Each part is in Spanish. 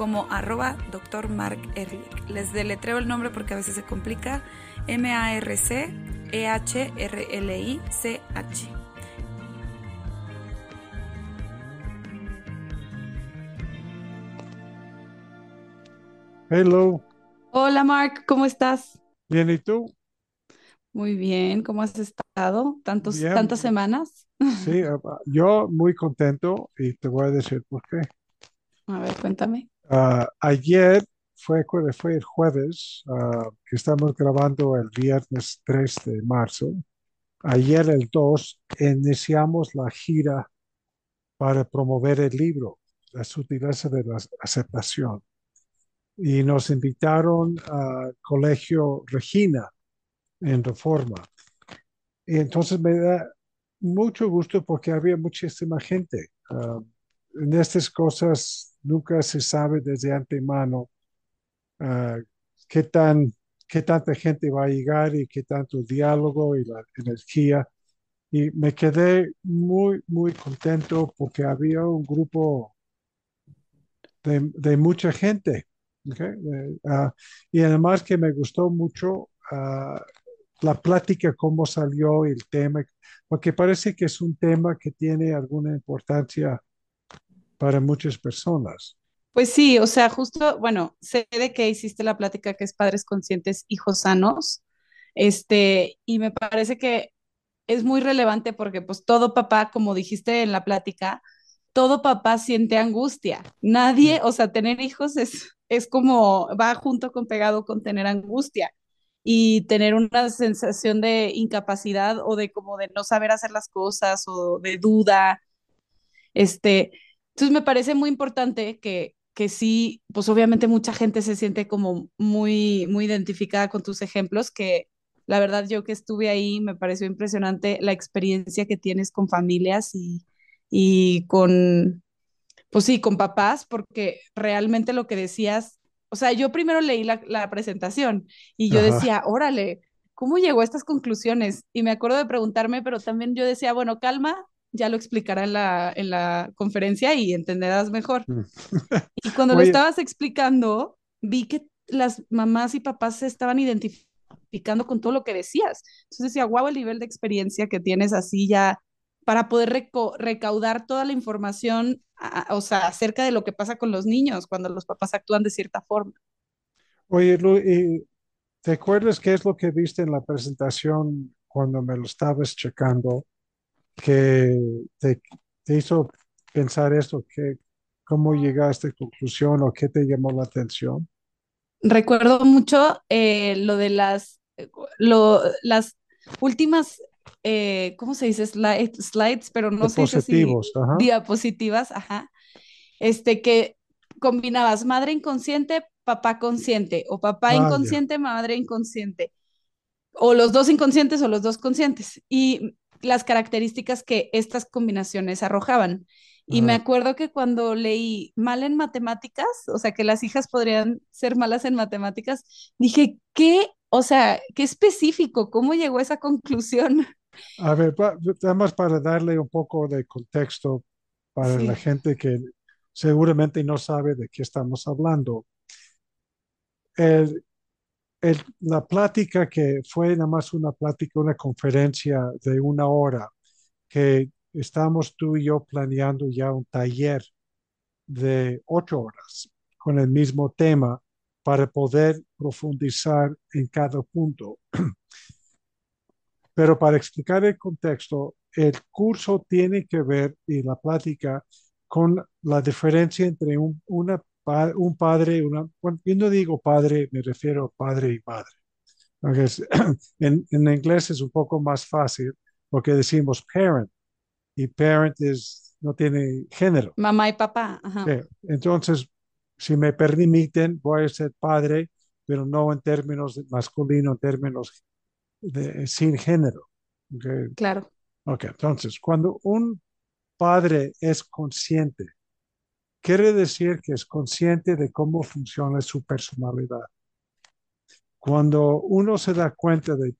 como arroba Dr. Mark Ehrlich. Les deletreo el nombre porque a veces se complica. M-A-R-C-E-H-R-L-I-C-H. Hello, Hola Mark, ¿cómo estás? bien, ¿y tú? Muy bien, ¿cómo has estado? Tantos, Bien, tantas semanas. sí, yo muy contento y te voy a decir por qué. A ver, cuéntame. Ah, ayer fue, fue el jueves, ah, que estamos grabando el viernes 3 de marzo. Ayer, el 2, iniciamos la gira para promover el libro, La sutileza de la aceptación. Y nos invitaron al Colegio Regina en Reforma. Y entonces me da mucho gusto porque había muchísima gente. Ah, en estas cosas nunca se sabe desde antemano ah, qué tan, qué tanta gente va a llegar y qué tanto diálogo y la energía. Y me quedé muy, muy contento porque había un grupo de, de mucha gente. ¿ok? Eh, ah, y además que me gustó mucho ah, la plática, cómo salió el tema, porque parece que es un tema que tiene alguna importancia para muchas personas. Pues sí, o sea, justo, bueno, sé de que hiciste la plática que es Padres Conscientes, Hijos Sanos, este, y me parece que es muy relevante porque pues todo papá, como dijiste en la plática, todo papá siente angustia. Nadie, Mm. o sea, tener hijos es, es como, va junto con pegado con tener angustia y tener una sensación de incapacidad o de como de no saber hacer las cosas o de duda este, entonces me parece muy importante que, que sí, pues obviamente mucha gente se siente como muy, muy identificada con tus ejemplos, que la verdad yo que estuve ahí me pareció impresionante la experiencia que tienes con familias y, y con, pues sí, con papás, porque realmente lo que decías, o sea, yo primero leí la, la presentación y yo Ajá. decía, órale, ¿cómo llegó a estas conclusiones? Y me acuerdo de preguntarme, pero también yo decía, bueno, calma, ya lo explicará en la, en la conferencia y entenderás mejor. Mm. Y cuando lo estabas explicando, vi que las mamás y papás se estaban identificando con todo lo que decías. Entonces decía, wow, el nivel de experiencia que tienes así ya para poder recaudar toda la información, a- o sea, acerca de lo que pasa con los niños cuando los papás actúan de cierta forma. oye, Lu, ¿y ¿te acuerdas qué es lo que viste en la presentación cuando me lo estabas checando que te, te hizo pensar esto? Que, ¿cómo llegaste a esta conclusión o qué te llamó la atención? Recuerdo mucho eh, lo de las, lo, las últimas, eh, ¿cómo se dice? Slide- slides, pero no así, Dispositivos, ajá. diapositivas, ajá. Este que combinabas madre inconsciente, papá consciente, o papá inconsciente, madre inconsciente, o los dos inconscientes o los dos conscientes, y las características que estas combinaciones arrojaban. Y me acuerdo que cuando leí mal en matemáticas, o sea, que las hijas podrían ser malas en matemáticas, dije, ¿qué? O sea, qué específico, ¿cómo llegó a esa conclusión? A ver, pa- nada más para darle un poco de contexto para la Sí, gente que seguramente no sabe de qué estamos hablando. El- la plática que fue nada más una plática, una conferencia de una hora, que estamos tú y yo planeando ya un taller de ocho horas con el mismo tema para poder profundizar en cada punto. Pero para explicar el contexto, el curso tiene que ver y la plática con la diferencia entre un, una, pa- un padre, una, no digo padre, me refiero a padre y madre. En, en inglés es un poco más fácil porque decimos parent y parent es, no tiene género. mamá y papá, ajá. Entonces, si me permiten, voy a ser padre, pero no en términos masculino, en términos de, sin género. Okay. Claro. Ok, entonces, cuando un padre es consciente, quiere decir que es consciente de cómo funciona su personalidad. Cuando uno se da cuenta de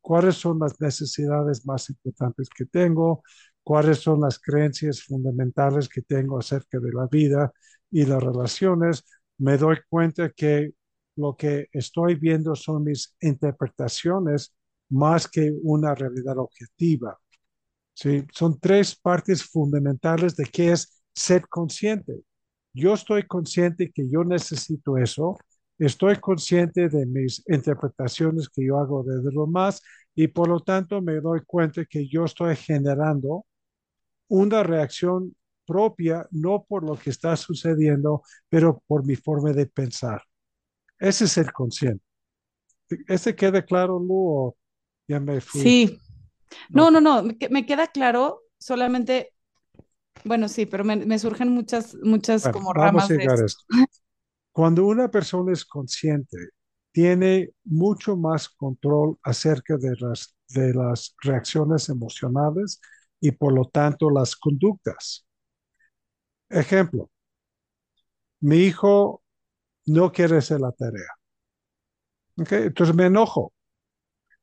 cuáles son las necesidades más importantes que tengo, cuáles son las creencias fundamentales que tengo acerca de la vida y las relaciones, me doy cuenta que lo que estoy viendo son mis interpretaciones más que una realidad objetiva. ¿Sí? Son tres partes fundamentales de qué es ser consciente. Yo estoy consciente que yo necesito eso, estoy consciente de mis interpretaciones que yo hago de lo más y por lo tanto me doy cuenta que yo estoy generando una reacción propia, no por lo que está sucediendo, pero por mi forma de pensar. Ese es el consciente. ¿Ese queda claro, Lu, o ya me fui? Sí. No, no, no, me queda claro, solamente, bueno, sí, pero me, me surgen muchas, muchas Bueno, como vamos ramas a de llegar a esto. esto. Cuando una persona es consciente, tiene mucho más control acerca de las, de las reacciones emocionales y por lo tanto las conductas. Ejemplo, mi hijo no quiere hacer la tarea. Entonces me enojo,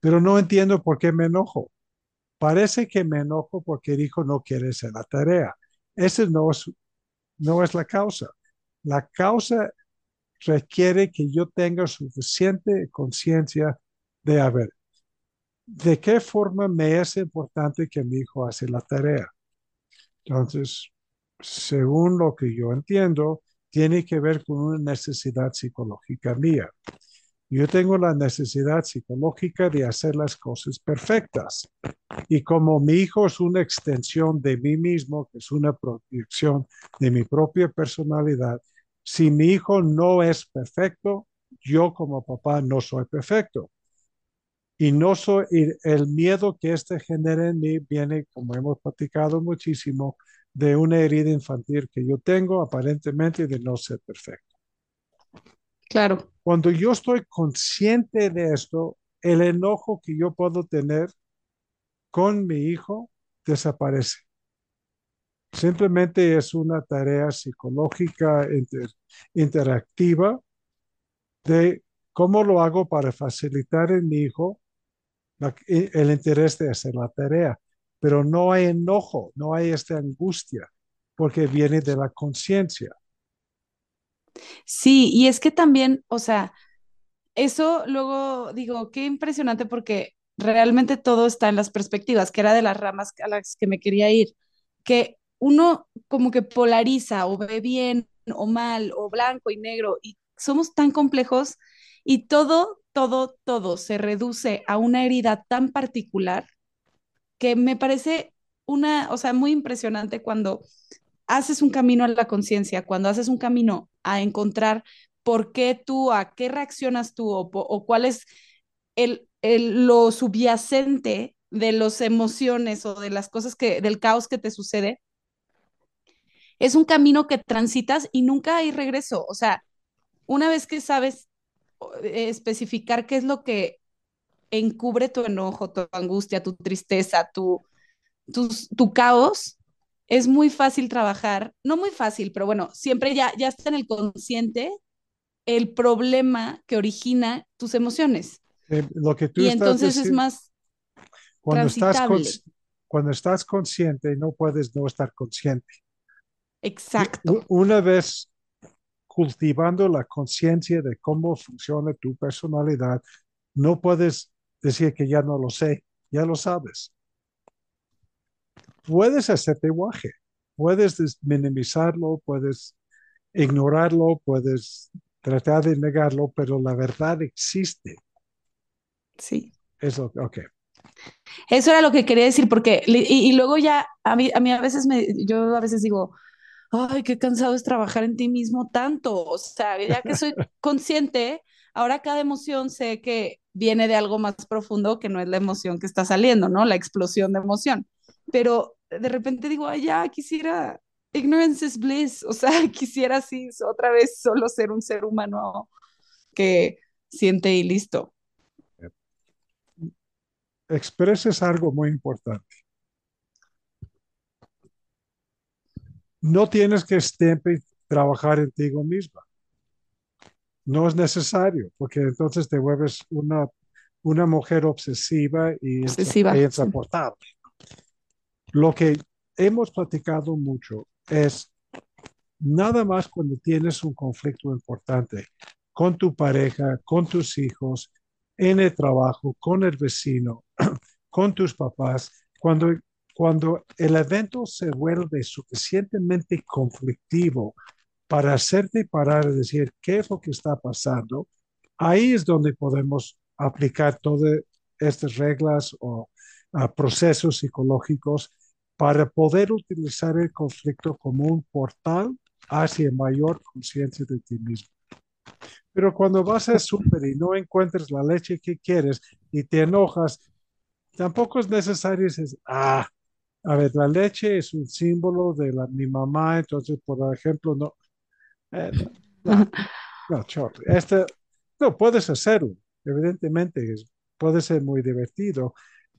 pero no entiendo por qué me enojo. Parece que me enojo porque el hijo no quiere hacer la tarea. Ese no es, no es la causa. La causa requiere que yo tenga suficiente conciencia de, a ver, ¿de qué forma me es importante que mi hijo hace la tarea? Entonces, según lo que yo entiendo, tiene que ver con una necesidad psicológica mía. Yo tengo la necesidad psicológica de hacer las cosas perfectas. Y como mi hijo es una extensión de mí mismo, que es una proyección de mi propia personalidad, si mi hijo no es perfecto, yo como papá no soy perfecto. Y no soy, el miedo que este genera en mí viene, como hemos platicado muchísimo, de una herida infantil que yo tengo aparentemente de no ser perfecto. Claro, Cuando yo estoy consciente de esto, el enojo que yo puedo tener con mi hijo desaparece. Simplemente es una tarea psicológica inter- interactiva de cómo lo hago para facilitar en mi hijo la- el interés de hacer la tarea. Pero no hay enojo, no hay esta angustia, porque viene de la conciencia. Sí, y es que también, o sea, eso luego digo, qué impresionante porque realmente todo está en las perspectivas, que era de las ramas a las que me quería ir, que uno como que polariza o ve bien o mal o blanco y negro y somos tan complejos y todo, todo, todo se reduce a una herida tan particular que me parece una, o sea, muy impresionante cuando haces un camino a la conciencia, cuando haces un camino a encontrar por qué tú, a qué reaccionas tú o, cuál es el, el, lo subyacente de las emociones o de las cosas que, del caos que te sucede, es un camino que transitas y nunca hay regreso. O sea, una vez que sabes eh, especificar qué es lo que encubre tu enojo, tu angustia, tu tristeza, tu, tu caos, es muy fácil trabajar, no muy fácil, pero bueno, siempre ya, ya está en el consciente el problema que origina tus emociones. Eh, lo que tú Y estás entonces es más cuando estás, transitable. cuando estás consciente, no puedes no estar consciente. Exacto. Una vez cultivando la conciencia de cómo funciona tu personalidad, no puedes decir que ya no lo sé, ya lo sabes. Puedes hacerte guaje, puedes des- minimizarlo, puedes ignorarlo, puedes tratar de negarlo, pero la verdad existe. Sí. Es lo que, ok. Eso era lo que quería decir, porque, y, y luego ya, a mí, a mí a veces me, yo a veces digo, ay, qué cansado es trabajar en ti mismo tanto. O sea, ya que soy consciente, ahora cada emoción sé que viene de algo más profundo que no es la emoción que está saliendo, ¿no? La explosión de emoción. Pero de repente digo, ay, ya quisiera, ignorance is bliss. O sea, quisiera así otra vez solo ser un ser humano que siente y listo. Expreses algo muy importante. No tienes que siempre trabajar en ti misma. No es necesario, porque entonces te vuelves una, una mujer obsesiva y, obsesiva, y insoportable. Lo que hemos platicado mucho es nada más cuando tienes un conflicto importante con tu pareja, con tus hijos, en el trabajo, con el vecino, con tus papás, cuando, cuando el evento se vuelve suficientemente conflictivo para hacerte parar y decir qué es lo que está pasando, ahí es donde podemos aplicar todas estas reglas o uh, procesos psicológicos para poder utilizar el conflicto como un portal hacia mayor conciencia de ti mismo. Pero cuando vas al súper y no encuentras la leche que quieres y te enojas, tampoco es necesario decir, ah, a ver, la leche es un símbolo de la, mi mamá, entonces, por ejemplo, no. Eh, no, no, este, no, puedes hacerlo, evidentemente, puede ser muy divertido,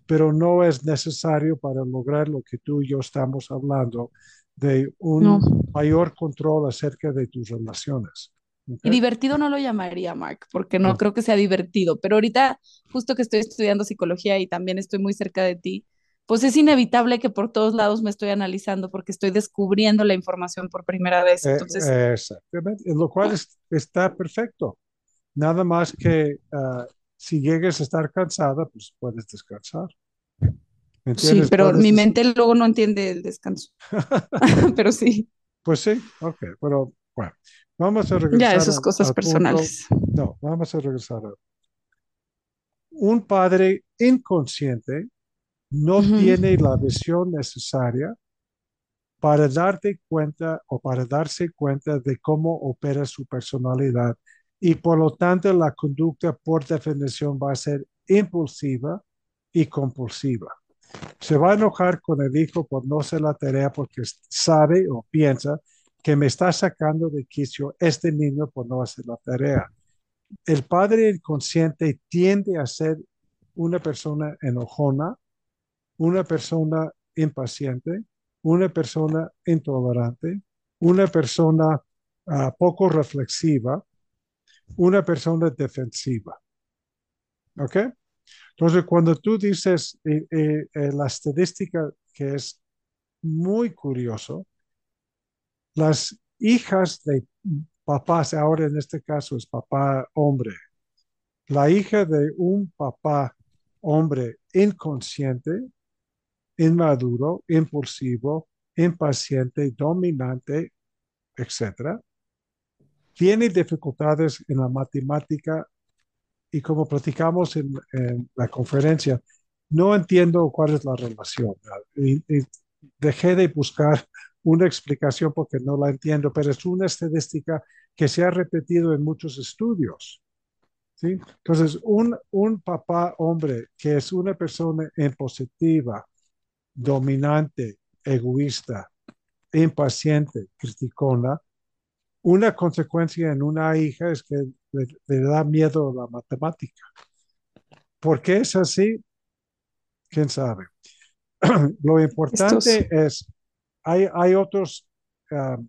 pero no es necesario para lograr lo que tú y yo estamos hablando de un mayor control acerca de tus relaciones. Y divertido no lo llamaría, Mark, porque no, creo que sea divertido, pero ahorita, justo que estoy estudiando psicología y también estoy muy cerca de ti, pues es inevitable que por todos lados me estoy analizando porque estoy descubriendo la información por primera vez. Eh, Entonces... exactamente, lo cual está perfecto. Nada más que ah, si llegues a estar cansada, pues puedes descansar. Sí, pero mi mente luego no entiende el descanso. pero sí. Pues sí, ok, pero bueno, vamos a regresar. Ya, esas cosas personales. No, vamos a regresar. Un padre inconsciente no tiene la visión necesaria para darte cuenta o para darse cuenta de cómo opera su personalidad y por lo tanto la conducta por definición va a ser impulsiva y compulsiva. Se va a enojar con el hijo por no hacer la tarea porque sabe o piensa que me está sacando de quicio este niño por no hacer la tarea. El padre inconsciente tiende a ser una persona enojona, una persona impaciente, una persona intolerante, una persona ah, poco reflexiva, una persona defensiva. ¿Ok? Entonces, cuando tú dices eh, eh, eh, la estadística que es muy curioso, las hijas de papás, ahora en este caso es papá hombre, la hija de un papá hombre inconsciente, inmaduro, impulsivo, impaciente, dominante, etc., tiene dificultades en la matemática y como platicamos en, la conferencia, no entiendo cuál es la relación. Dejé de buscar una explicación porque no la entiendo, pero es una estadística que se ha repetido en muchos estudios. ¿sí? Entonces, un, un papá hombre que es una persona impositiva, dominante, egoísta, impaciente, criticona, una consecuencia en una hija es que le, da miedo la matemática. ¿Por qué es así? ¿Quién sabe? Lo importante es, hay, hay otras um,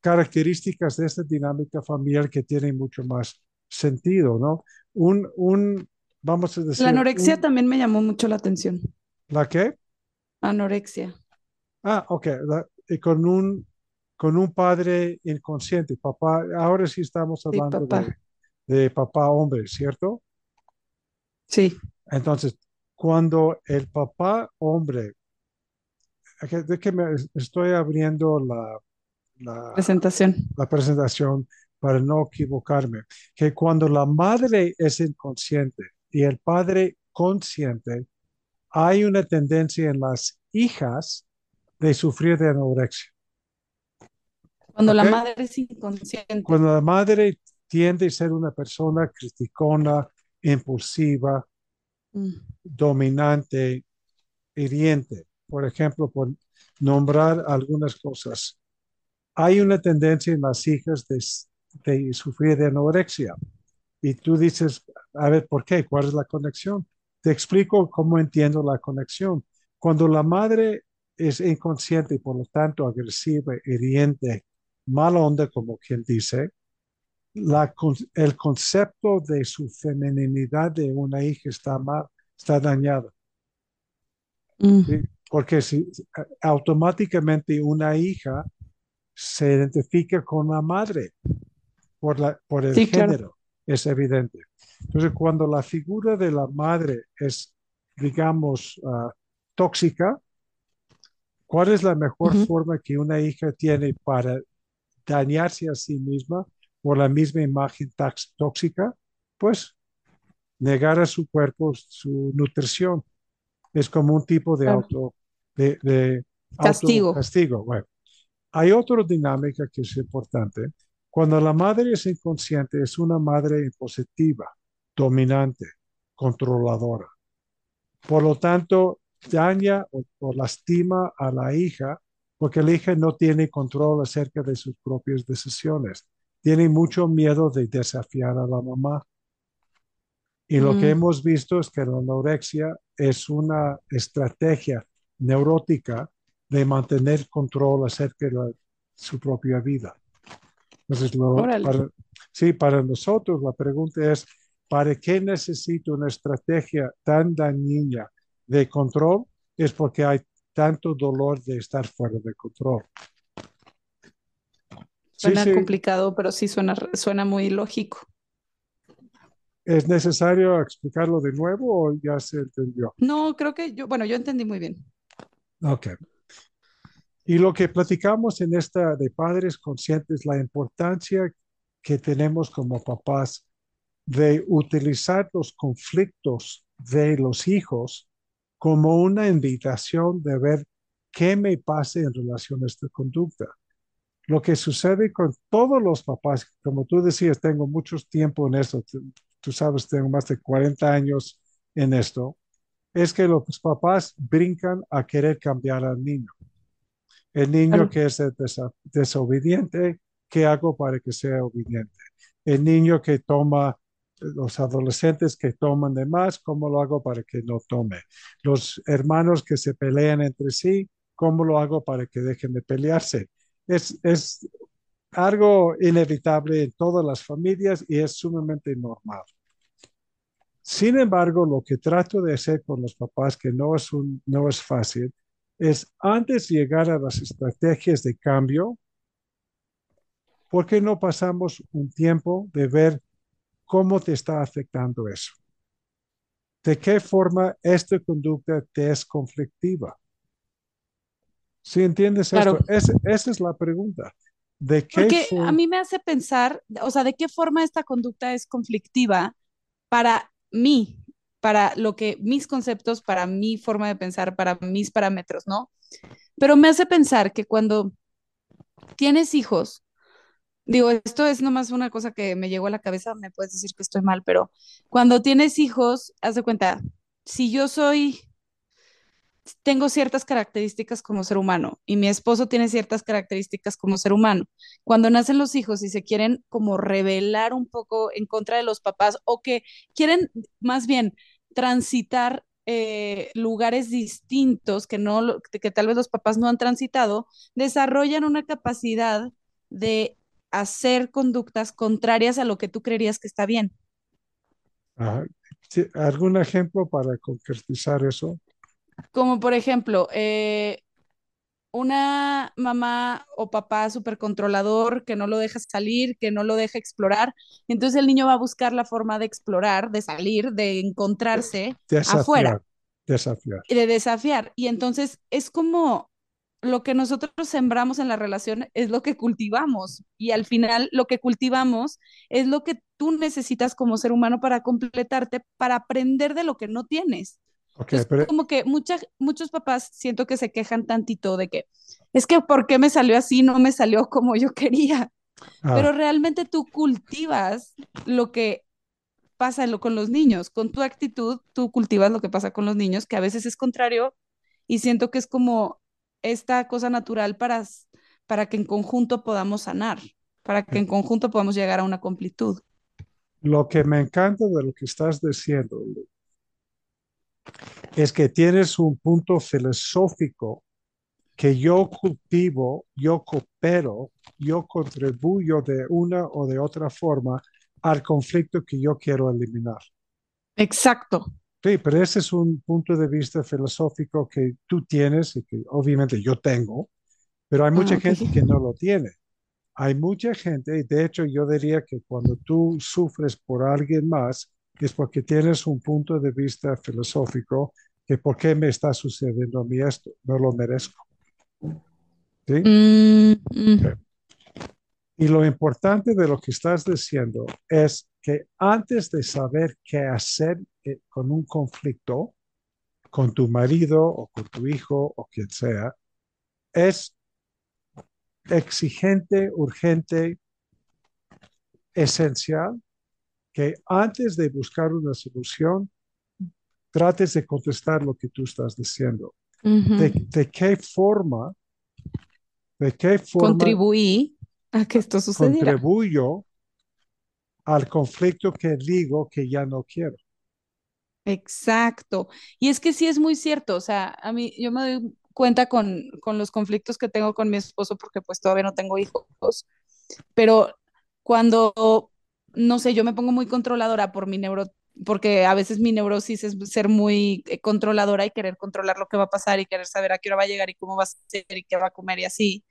características de esta dinámica familiar que tienen mucho más sentido, ¿no? Un, un vamos a decir... La anorexia también me llamó mucho la atención. ¿La qué? Anorexia. Ah, ok. y con un con un padre inconsciente, papá, ahora sí estamos hablando De, papá hombre, ¿cierto? Sí. Entonces, cuando el papá hombre, de que me estoy abriendo la, la presentación. La presentación para no equivocarme, que cuando la madre es inconsciente y el padre consciente, hay una tendencia en las hijas de sufrir de anorexia. Cuando la madre es inconsciente. Cuando la madre tiende a ser una persona criticona, impulsiva, mm. dominante, hiriente, por ejemplo, por nombrar algunas cosas. Hay una tendencia en las hijas de, de sufrir de anorexia. y tú dices, a ver, ¿por qué? ¿Cuál es la conexión? Te explico cómo entiendo la conexión. Cuando la madre es inconsciente y por lo tanto agresiva, hiriente, mala onda, como quien dice, la, el concepto de su femeninidad de una hija está mal, está. Mm. Porque si, automáticamente una hija se identifica con la madre por, la, por el género, es evidente. Entonces, cuando la figura de la madre es, digamos, uh, tóxica, ¿cuál es la mejor forma que una hija tiene para dañarse a sí misma por la misma imagen tóxica? Pues negar a su cuerpo su nutrición. Es como un tipo de auto, de, de castigo. castigo. Bueno, hay otra dinámica que es importante. Cuando la madre es inconsciente, es una madre impositiva, dominante, controladora. Por lo tanto, daña o, lastima a la hija porque la hija no tiene control acerca de sus propias decisiones. Tiene mucho miedo de desafiar a la mamá. Y lo que mm. hemos visto es que la anorexia es una estrategia neurótica de mantener control acerca de su propia vida. Entonces, sí, para nosotros la pregunta es, ¿para qué necesito una estrategia tan dañina de control? Es porque hay tanto dolor de estar fuera de control. Suena complicado, pero sí suena, suena muy lógico. ¿Es necesario explicarlo de nuevo o ya se entendió? No, creo que yo, bueno, yo entendí muy bien. Ok. Y lo que platicamos en esta de padres conscientes, la importancia que tenemos como papás de utilizar los conflictos de los hijos como una invitación de ver qué me pasa en relación a esta conducta. Lo que sucede con todos los papás, como tú decías, tengo mucho tiempo en esto, tú sabes, tengo más de 40 años en esto, es que los papás brincan a querer cambiar al niño. El niño que es desobediente, ¿qué hago para que sea obediente? El niño que toma, los adolescentes que toman de más, ¿cómo lo hago para que no tome? Los hermanos que se pelean entre sí, ¿cómo lo hago para que dejen de pelearse? Es, es algo inevitable en todas las familias y es sumamente normal. Sin embargo, lo que trato de hacer con los papás, que no es, un, no es fácil, es antes llegar a las estrategias de cambio, ¿por qué no pasamos un tiempo de ver cómo te está afectando eso? ¿De qué forma esta conducta te es conflictiva? ¿Sí entiendes esto? esa es la pregunta. ¿De qué Porque a mí me hace pensar, o sea, ¿de qué forma esta conducta es conflictiva para mí? para lo que mis conceptos, para mi forma de pensar, para mis parámetros, ¿no? Pero me hace pensar que cuando tienes hijos, digo, esto es nomás una cosa que me llegó a la cabeza, me puedes decir que estoy mal, pero cuando tienes hijos, haz de cuenta, si yo soy tengo ciertas características como ser humano y mi esposo tiene ciertas características como ser humano. Cuando nacen los hijos y se quieren como revelar un poco en contra de los papás o que quieren más bien transitar eh, lugares distintos que no que tal vez los papás no han transitado, desarrollan una capacidad de hacer conductas contrarias a lo que tú creerías que está bien. ¿Algún ejemplo para concretizar eso? Como por ejemplo, eh, una mamá o papá súper controlador que no lo deja salir, que no lo deja explorar, entonces el niño va a buscar la forma de explorar, de salir, de encontrarse afuera. Desafiar. De desafiar. Y entonces es como lo que nosotros sembramos en la relación es lo que cultivamos y al final lo que cultivamos es lo que tú necesitas como ser humano para completarte, para aprender de lo que no tienes. Okay, Como que muchas, muchos papás siento que se quejan tantito de que es que ¿por qué me salió así? No me salió como yo quería. Ah. Pero realmente tú cultivas lo que pasa con los niños. Con tu actitud, tú cultivas lo que pasa con los niños, que a veces es contrario y siento que es como esta cosa natural para, para que en conjunto podamos sanar, para que en conjunto podamos llegar a una completud. Lo que me encanta de lo que estás diciendo es que tienes un punto filosófico que yo cultivo, yo coopero, yo contribuyo de una o de otra forma al conflicto que yo quiero eliminar. Exacto. Sí, pero ese es un punto de vista filosófico que tú tienes y que obviamente yo tengo, pero hay mucha Ah, gente que no lo tiene. Hay mucha gente, y de hecho yo diría que cuando tú sufres por alguien más, es porque tienes un punto de vista filosófico que por qué me está sucediendo a mí esto, no lo merezco. ¿Sí? Mm, mm. Y lo importante de lo que estás diciendo es que antes de saber qué hacer eh, con un conflicto, con tu marido o con tu hijo o quien sea, es exigente, urgente, esencial que antes de buscar una solución, trates de contestar lo que tú estás diciendo. ¿De, de qué forma, de qué forma Contribuí a que esto sucediera. contribuyo al conflicto que digo que ya no quiero? Exacto. Y es que sí es muy cierto, o sea, a mí yo me doy cuenta con, con los conflictos que tengo con mi esposo porque pues todavía no tengo hijos, pero cuando, no sé, yo me pongo muy controladora por mi neuro, porque a veces mi neurosis es ser muy eh, controladora y querer controlar lo que va a pasar y querer saber a qué hora va a llegar y cómo va a ser y qué va a comer y así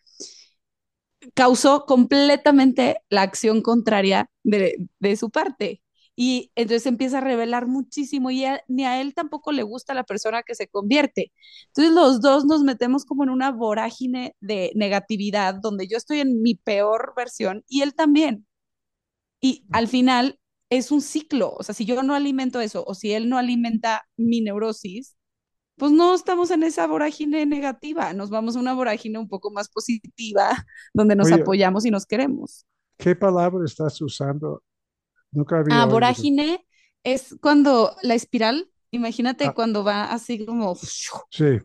causó completamente la acción contraria de, de su parte. Y entonces empieza a revelar muchísimo y a, ni a él tampoco le gusta la persona que se convierte. Entonces los dos nos metemos como en una vorágine de negatividad donde yo estoy en mi peor versión y él también. Y al final es un ciclo. O sea, si yo no alimento eso o si él no alimenta mi neurosis, pues no estamos en esa vorágine negativa, nos vamos a una vorágine un poco más positiva, donde nos Oye, apoyamos y nos queremos. ¿qué palabra estás usando? Nunca había Ah, vorágine es cuando la espiral, imagínate Ah, cuando va así como sí,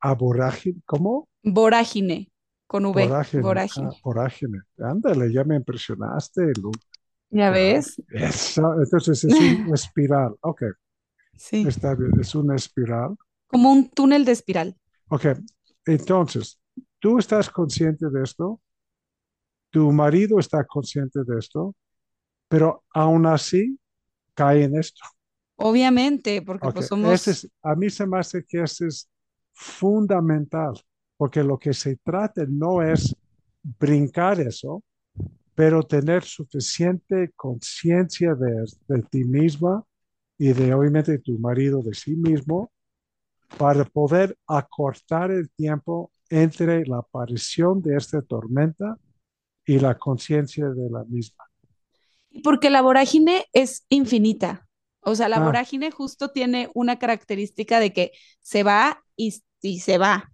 a vorágine, ¿cómo? vorágine, con V, Vorágine, ah, vorágine. vorágine. Ándale, ya me impresionaste, Lu. ¿Ya Ah, ves? eso, entonces es una espiral. Ok, Sí, está bien, es una espiral. como un túnel de espiral. Ok, entonces, ¿tú estás consciente de esto? ¿Tu marido está consciente de esto? Pero aún así cae en esto. Obviamente, porque pues ese somos, es, a mí se me hace que ese es fundamental, porque lo que se trata no es brincar eso, pero tener suficiente conciencia de, de ti misma y de obviamente tu marido de sí mismo para poder acortar el tiempo entre la aparición de esta tormenta y la conciencia de la misma. Porque la vorágine es infinita. O sea, la Ah, vorágine justo tiene una característica de que se va y, y se va.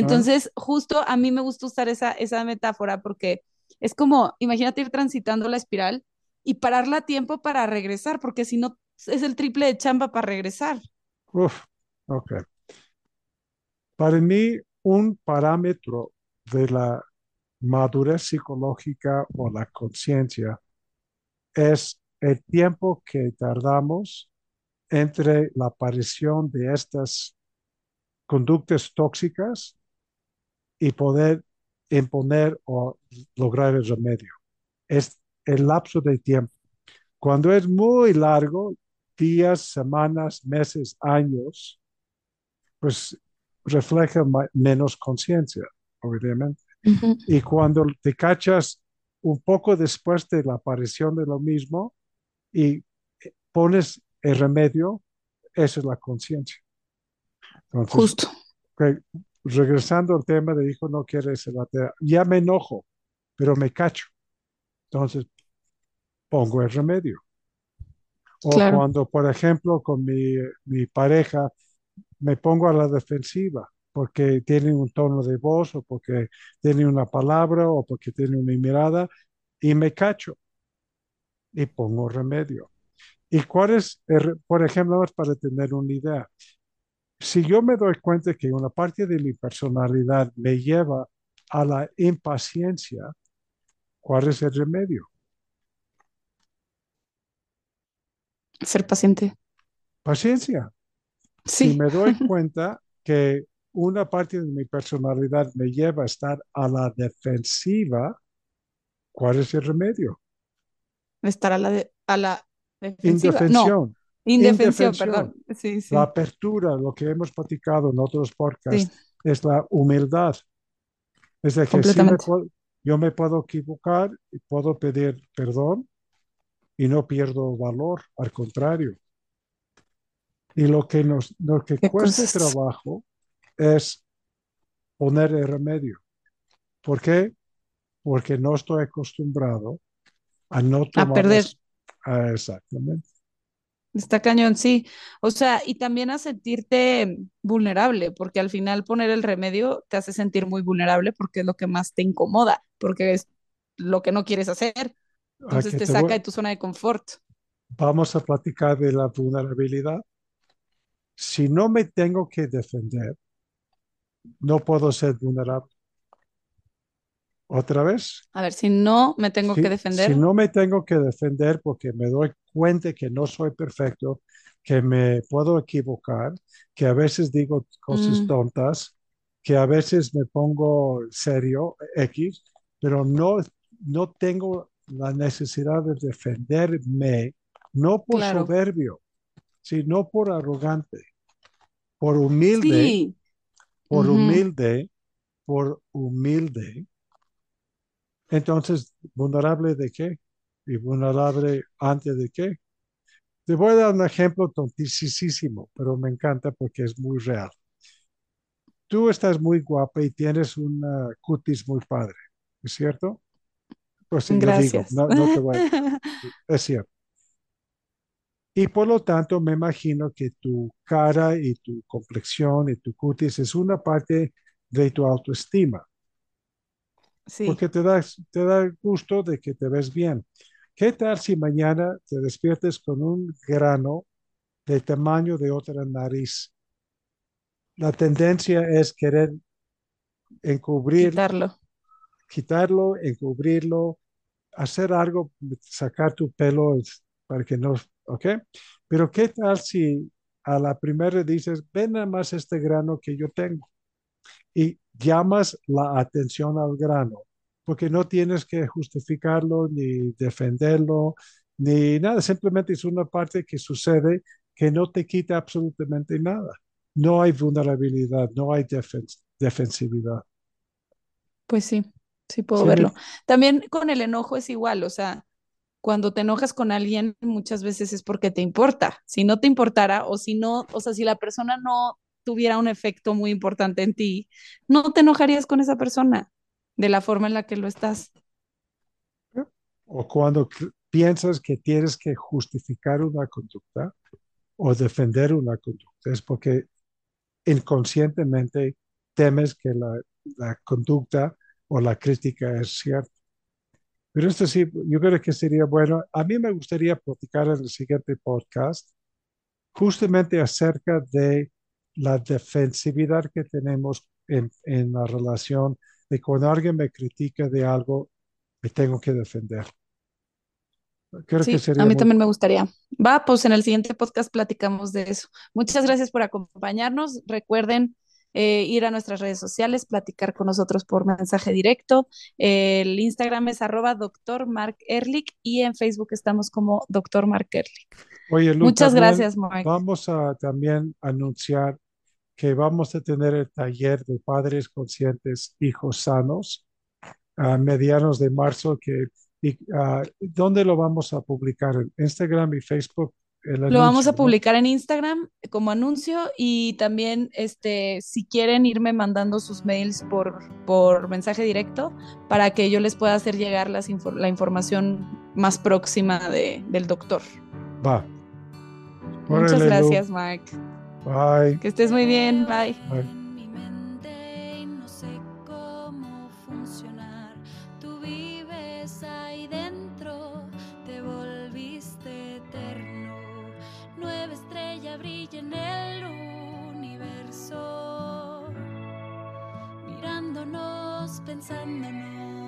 ah, Entonces, justo a mí me gusta usar esa, esa metáfora porque es como, imagínate ir transitando la espiral y pararla a tiempo para regresar, porque si no, es el triple de chamba para regresar. uf, ok. Para mí, un parámetro de la madurez psicológica o la conciencia es el tiempo que tardamos entre la aparición de estas conductas tóxicas y poder imponer o lograr el remedio. Es el lapso de tiempo. Cuando es muy largo, días, semanas, meses, años, pues refleja menos conciencia, obviamente. Ujú. Y cuando te cachas un poco después de la aparición de lo mismo y pones el remedio, esa es la conciencia. Justo. regresando al tema de hijo no quiere se batea, ya me enojo, pero me cacho. Entonces, pongo el remedio. O Claro. cuando, por ejemplo, con mi, mi pareja me pongo a la defensiva porque tiene un tono de voz o porque tiene una palabra o porque tiene una mirada y me cacho y pongo remedio. ¿Y cuál es, el por ejemplo, para tener una idea? Si yo me doy cuenta que una parte de mi personalidad me lleva a la impaciencia, ¿cuál es el remedio? Ser paciente. Paciencia. Sí. Si me doy cuenta que una parte de mi personalidad me lleva a estar a la defensiva, ¿cuál es el remedio? Estar a la, de, a la defensiva. Indefensión. No, indefensión, Indefensión. perdón. Sí, sí. La apertura, lo que hemos platicado en otros podcasts, Sí. es la humildad. Es de que me puedo- yo me puedo equivocar y puedo pedir perdón y no pierdo valor, al contrario. Y lo que nos, lo que cuesta cosas. trabajo es poner el remedio. ¿Por qué? Porque no estoy acostumbrado a no tomar perder. las- Ah, exactamente. Está cañón, sí. O sea, y también a sentirte vulnerable, porque al final poner el remedio te hace sentir muy vulnerable porque es lo que más te incomoda, porque es lo que no quieres hacer. Ah, Entonces te te saca voy- de tu zona de confort. Vamos a platicar de la vulnerabilidad. Si no me tengo que defender, no puedo ser vulnerable. ¿Otra vez? A ver, si no me tengo Si- que defender, Si no me tengo que defender porque me doy cuenta que no soy perfecto, que me puedo equivocar, que a veces digo cosas Mm. tontas, que a veces me pongo serio, X, pero no, no tengo la necesidad de defenderme, no por Claro. soberbio, sino por arrogante, por humilde, sí, por humilde, por humilde. Entonces, ¿vulnerable de qué? ¿Y vulnerable ante de qué? Te voy a dar un ejemplo tontísimo, pero me encanta porque es muy real. Tú estás muy guapa y tienes una cutis muy padre, ¿es cierto? Pues sí, digo, gracias. no, no te voy a... Es cierto. Y por lo tanto, me imagino que tu cara y tu complexión y tu cutis es una parte de tu autoestima. Sí, porque te da, te da gusto de que te ves bien. ¿Qué tal si mañana te despiertes con un grano del tamaño de otra nariz? La tendencia es querer encubrir, quitarlo. quitarlo, encubrirlo, hacer algo, sacar tu pelo para que no, ¿ok? Pero ¿qué tal si a la primera dices, ven nada más este grano que yo tengo? y llamas la atención al grano, porque no tienes que justificarlo ni defenderlo, ni nada, simplemente es una parte que sucede que no te quita absolutamente nada. No hay vulnerabilidad, no hay defen defensividad. Pues sí, sí puedo Sí, verlo. También con el enojo es igual, o sea, cuando te enojas con alguien, muchas veces es porque te importa. Si no te importara, o si no, o sea, si la persona no tuviera un efecto muy importante en ti, no te enojarías con esa persona de la forma en la que lo estás. o cuando piensas que tienes que justificar una conducta o defender una conducta, es porque inconscientemente temes que la, la conducta o la crítica es cierta. Pero esto sí, yo creo que sería bueno. A mí me gustaría platicar en el siguiente podcast justamente acerca de la defensividad que tenemos en, en la relación de cuando alguien me critica de algo, me tengo que defender. Creo que Sí, sería a mí muy también me gustaría. Va, pues en el siguiente podcast platicamos de eso. Muchas gracias por acompañarnos. Recuerden eh, ir a nuestras redes sociales, platicar con nosotros por mensaje directo. El Instagram es arroba doctor Mark Ehrlich y en Facebook estamos como doctor Mark Ehrlich. Oye, Lu, Muchas gracias, Mike. Vamos a también anunciar que vamos a tener el taller de padres conscientes, hijos sanos, a medianos de marzo. Que, y, ah, ¿Dónde lo vamos a publicar? ¿En Instagram y Facebook? Lo vamos a publicar en Instagram como anuncio y también este, si quieren irme mandando sus mails por, por mensaje directo para que yo les pueda hacer llegar las infor- la información más próxima de, del doctor. Va. Muchas Órale, Lu. gracias, Mike. Bye. Que estés muy bien. Bye. Bye. Brilla en el universo, mirándonos, pensando en